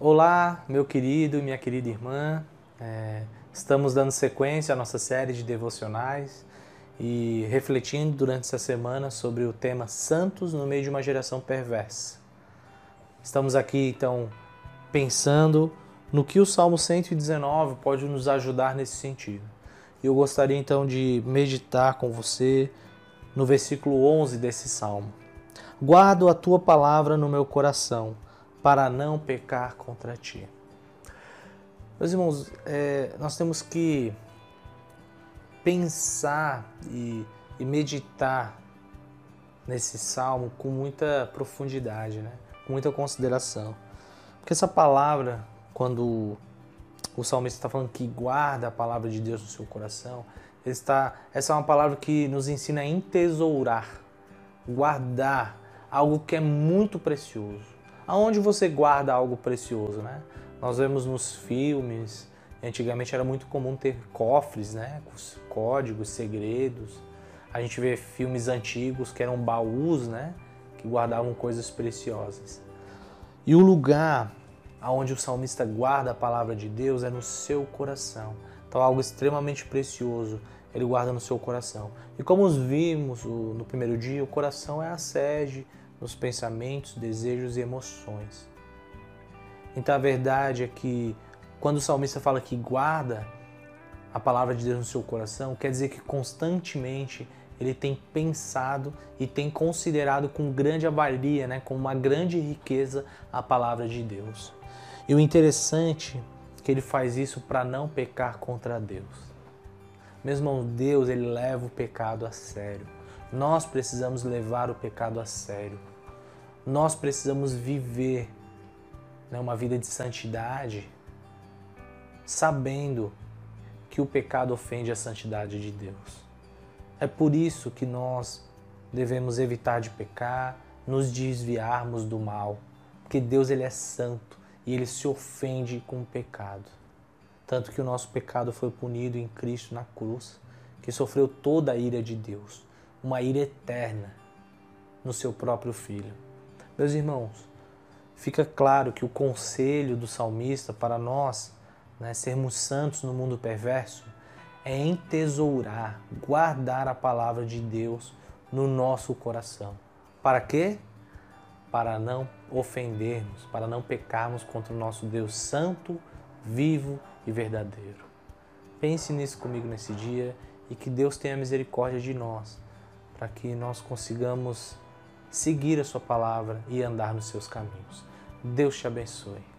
Olá, meu querido e minha querida irmã. É, estamos dando sequência à nossa série de devocionais e refletindo durante essa semana sobre o tema Santos no meio de uma geração perversa. Estamos aqui então pensando no que o Salmo 119 pode nos ajudar nesse sentido. Eu gostaria então de meditar com você no versículo 11 desse salmo. Guardo a tua palavra no meu coração, para não pecar contra ti. Meus irmãos, é, nós temos que pensar e, e, meditar nesse salmo com muita profundidade, né? com muita consideração. Porque essa palavra, quando o salmista está falando que guarda a palavra de Deus no seu coração, está, essa é uma palavra que nos ensina a entesourar, guardar algo que é muito precioso. Aonde você guarda algo precioso, né? Nós vemos nos filmes, antigamente era muito comum ter cofres, né? Com códigos, segredos. A gente vê filmes antigos que eram baús, né? Que guardavam coisas preciosas. E o lugar aonde o salmista guarda a palavra de Deus é no seu coração. Então, algo extremamente precioso ele guarda no seu coração. E como vimos no primeiro dia, o coração é a sede nos pensamentos, desejos e emoções. Então a verdade é que quando o salmista fala que guarda a palavra de Deus no seu coração, quer dizer que constantemente ele tem pensado e tem considerado com grande avalia, né, com uma grande riqueza a palavra de Deus. E o interessante é que ele faz isso para não pecar contra Deus. Mesmo Deus, ele leva o pecado a sério. Nós precisamos levar o pecado a sério. Nós precisamos viver né, uma vida de santidade, sabendo que o pecado ofende a santidade de Deus. É por isso que nós devemos evitar de pecar, nos desviarmos do mal, porque Deus ele é santo e ele se ofende com o pecado. Tanto que o nosso pecado foi punido em Cristo na cruz, que sofreu toda a ira de Deus, uma ira eterna no seu próprio filho. Meus irmãos, fica claro que o conselho do salmista para nós né, sermos santos no mundo perverso é entesourar, guardar a palavra de Deus no nosso coração. Para quê? para não ofendermos, para não pecarmos contra o nosso Deus santo, vivo e verdadeiro. Pense nisso comigo nesse dia e que Deus tenha misericórdia de nós, para que nós consigamos seguir a Sua palavra e andar nos seus caminhos. Deus te abençoe.